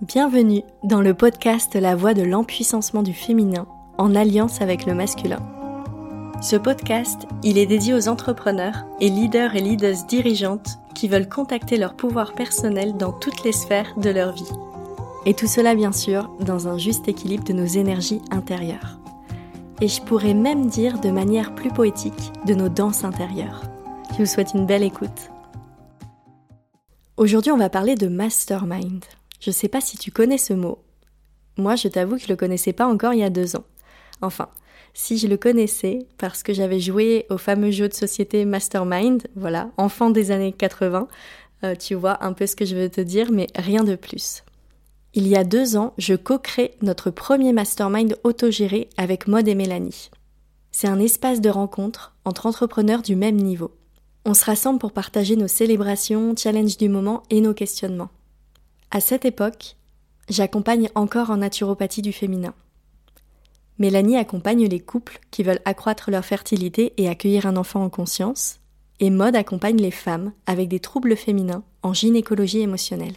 Bienvenue dans le podcast La voix de l'empuissancement du féminin en alliance avec le masculin. Ce podcast, il est dédié aux entrepreneurs et leaders et leaders dirigeantes qui veulent contacter leur pouvoir personnel dans toutes les sphères de leur vie. Et tout cela bien sûr dans un juste équilibre de nos énergies intérieures. Et je pourrais même dire de manière plus poétique de nos danses intérieures. Je vous souhaite une belle écoute. Aujourd'hui on va parler de mastermind. Je sais pas si tu connais ce mot. Moi, je t'avoue que je le connaissais pas encore il y a deux ans. Enfin, si je le connaissais parce que j'avais joué au fameux jeu de société Mastermind, voilà, enfant des années 80, euh, tu vois un peu ce que je veux te dire, mais rien de plus. Il y a deux ans, je co-crée notre premier mastermind autogéré avec Mode et Mélanie. C'est un espace de rencontre entre entrepreneurs du même niveau. On se rassemble pour partager nos célébrations, challenges du moment et nos questionnements. À cette époque, j'accompagne encore en naturopathie du féminin. Mélanie accompagne les couples qui veulent accroître leur fertilité et accueillir un enfant en conscience, et Mode accompagne les femmes avec des troubles féminins en gynécologie émotionnelle.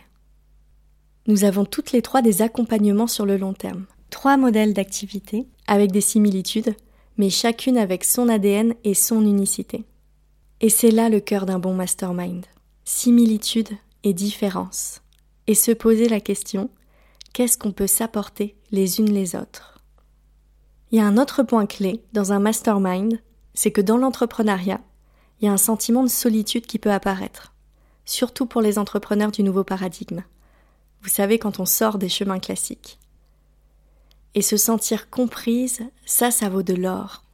Nous avons toutes les trois des accompagnements sur le long terme, trois modèles d'activité avec des similitudes, mais chacune avec son ADN et son unicité. Et c'est là le cœur d'un bon mastermind. Similitude et différence et se poser la question qu'est-ce qu'on peut s'apporter les unes les autres? Il y a un autre point clé dans un mastermind, c'est que dans l'entrepreneuriat, il y a un sentiment de solitude qui peut apparaître, surtout pour les entrepreneurs du nouveau paradigme. Vous savez, quand on sort des chemins classiques. Et se sentir comprise, ça, ça vaut de l'or.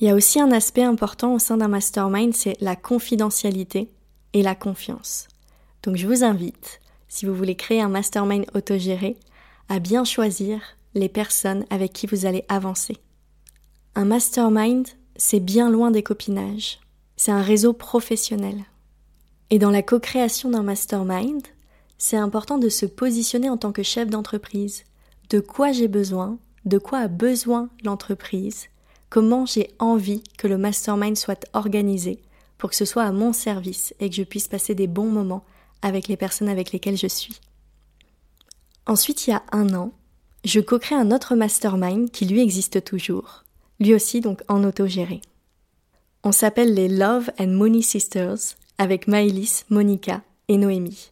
Il y a aussi un aspect important au sein d'un mastermind, c'est la confidentialité et la confiance. Donc je vous invite, si vous voulez créer un mastermind autogéré, à bien choisir les personnes avec qui vous allez avancer. Un mastermind, c'est bien loin des copinages. C'est un réseau professionnel. Et dans la co-création d'un mastermind, c'est important de se positionner en tant que chef d'entreprise. De quoi j'ai besoin, de quoi a besoin l'entreprise, comment j'ai envie que le mastermind soit organisé pour que ce soit à mon service et que je puisse passer des bons moments avec les personnes avec lesquelles je suis. Ensuite, il y a un an, je co-crée un autre mastermind qui lui existe toujours, lui aussi donc en autogéré. On s'appelle les Love and Money Sisters avec Maëlys, Monica et Noémie.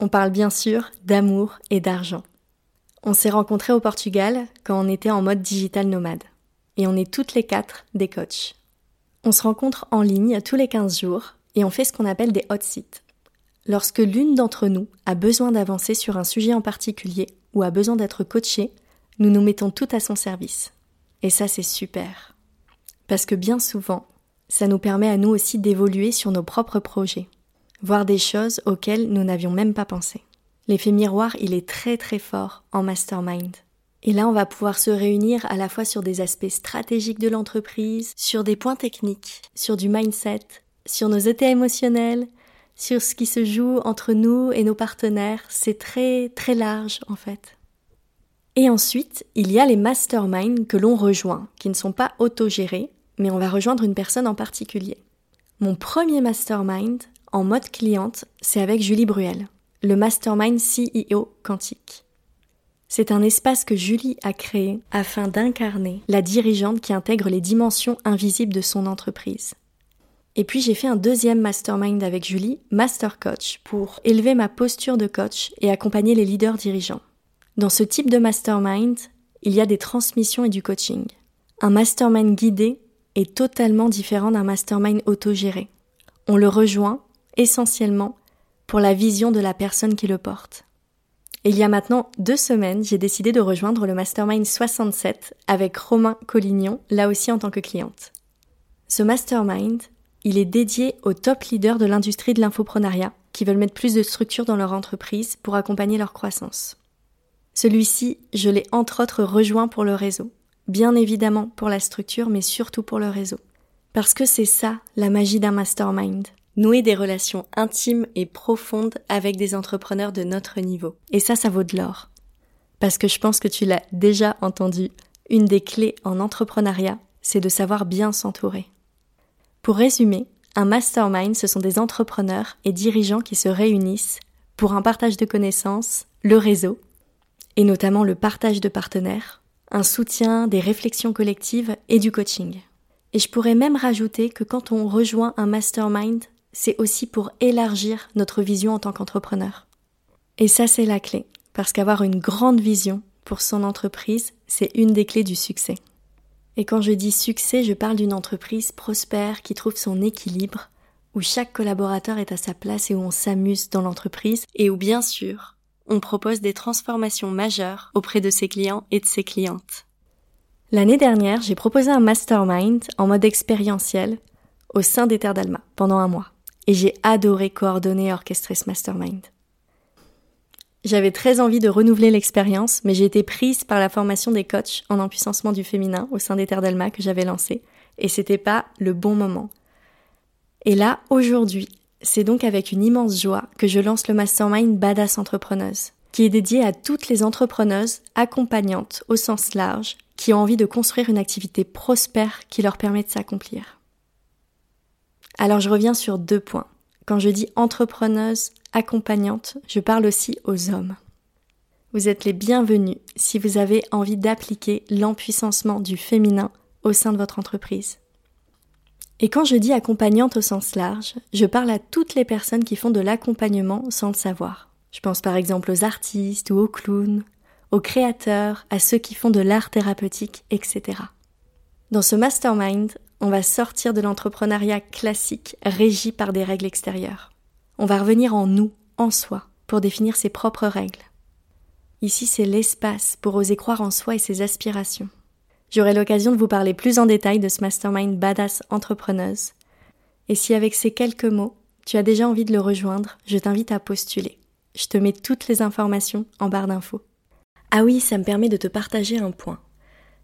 On parle bien sûr d'amour et d'argent. On s'est rencontrés au Portugal quand on était en mode digital nomade. Et on est toutes les quatre des coachs. On se rencontre en ligne tous les 15 jours et on fait ce qu'on appelle des hot seats. Lorsque l'une d'entre nous a besoin d'avancer sur un sujet en particulier ou a besoin d'être coachée, nous nous mettons tout à son service. Et ça, c'est super. Parce que bien souvent, ça nous permet à nous aussi d'évoluer sur nos propres projets, voir des choses auxquelles nous n'avions même pas pensé. L'effet miroir, il est très très fort en mastermind. Et là, on va pouvoir se réunir à la fois sur des aspects stratégiques de l'entreprise, sur des points techniques, sur du mindset, sur nos états émotionnels, sur ce qui se joue entre nous et nos partenaires. C'est très très large en fait. Et ensuite, il y a les masterminds que l'on rejoint, qui ne sont pas autogérés, mais on va rejoindre une personne en particulier. Mon premier mastermind en mode cliente, c'est avec Julie Bruel, le mastermind CEO quantique. C'est un espace que Julie a créé afin d'incarner la dirigeante qui intègre les dimensions invisibles de son entreprise. Et puis j'ai fait un deuxième mastermind avec Julie, Master Coach, pour élever ma posture de coach et accompagner les leaders dirigeants. Dans ce type de mastermind, il y a des transmissions et du coaching. Un mastermind guidé est totalement différent d'un mastermind autogéré. On le rejoint essentiellement pour la vision de la personne qui le porte. Il y a maintenant deux semaines, j'ai décidé de rejoindre le Mastermind 67 avec Romain Collignon, là aussi en tant que cliente. Ce mastermind, il est dédié aux top leaders de l'industrie de l'infoprenariat qui veulent mettre plus de structure dans leur entreprise pour accompagner leur croissance. Celui-ci, je l'ai entre autres rejoint pour le réseau. Bien évidemment pour la structure, mais surtout pour le réseau. Parce que c'est ça, la magie d'un mastermind. Nouer des relations intimes et profondes avec des entrepreneurs de notre niveau. Et ça, ça vaut de l'or. Parce que je pense que tu l'as déjà entendu, une des clés en entrepreneuriat, c'est de savoir bien s'entourer. Pour résumer, un mastermind, ce sont des entrepreneurs et dirigeants qui se réunissent pour un partage de connaissances, le réseau, et notamment le partage de partenaires, un soutien, des réflexions collectives et du coaching. Et je pourrais même rajouter que quand on rejoint un mastermind, c'est aussi pour élargir notre vision en tant qu'entrepreneur. Et ça, c'est la clé, parce qu'avoir une grande vision pour son entreprise, c'est une des clés du succès. Et quand je dis succès, je parle d'une entreprise prospère qui trouve son équilibre, où chaque collaborateur est à sa place et où on s'amuse dans l'entreprise, et où bien sûr, on propose des transformations majeures auprès de ses clients et de ses clientes. L'année dernière, j'ai proposé un mastermind en mode expérientiel au sein des Terres d'Alma pendant un mois. Et j'ai adoré coordonner et orchestrer ce mastermind. J'avais très envie de renouveler l'expérience, mais j'ai été prise par la formation des coachs en empuissancement du féminin au sein des Terres d'Alma que j'avais lancé, et c'était pas le bon moment. Et là, aujourd'hui, c'est donc avec une immense joie que je lance le mastermind Badass Entrepreneuse, qui est dédié à toutes les entrepreneuses accompagnantes au sens large qui ont envie de construire une activité prospère qui leur permet de s'accomplir. Alors je reviens sur deux points. Quand je dis entrepreneuse accompagnante, je parle aussi aux hommes. Vous êtes les bienvenus si vous avez envie d'appliquer l'empuissancement du féminin au sein de votre entreprise. Et quand je dis accompagnante au sens large, je parle à toutes les personnes qui font de l'accompagnement sans le savoir. Je pense par exemple aux artistes ou aux clowns, aux créateurs, à ceux qui font de l'art thérapeutique, etc. Dans ce mastermind, on va sortir de l'entrepreneuriat classique régi par des règles extérieures. On va revenir en nous, en soi, pour définir ses propres règles. Ici, c'est l'espace pour oser croire en soi et ses aspirations. J'aurai l'occasion de vous parler plus en détail de ce mastermind badass entrepreneuse. Et si avec ces quelques mots, tu as déjà envie de le rejoindre, je t'invite à postuler. Je te mets toutes les informations en barre d'infos. Ah oui, ça me permet de te partager un point.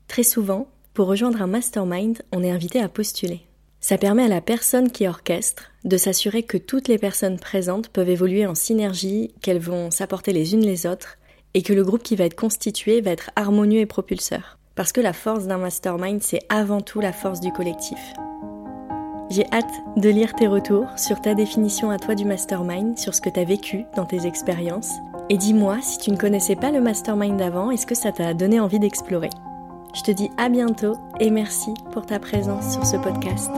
Très souvent, pour rejoindre un mastermind, on est invité à postuler. Ça permet à la personne qui orchestre de s'assurer que toutes les personnes présentes peuvent évoluer en synergie, qu'elles vont s'apporter les unes les autres, et que le groupe qui va être constitué va être harmonieux et propulseur. Parce que la force d'un mastermind, c'est avant tout la force du collectif. J'ai hâte de lire tes retours sur ta définition à toi du mastermind, sur ce que tu as vécu dans tes expériences. Et dis-moi, si tu ne connaissais pas le mastermind d'avant, est-ce que ça t'a donné envie d'explorer? Je te dis à bientôt et merci pour ta présence sur ce podcast.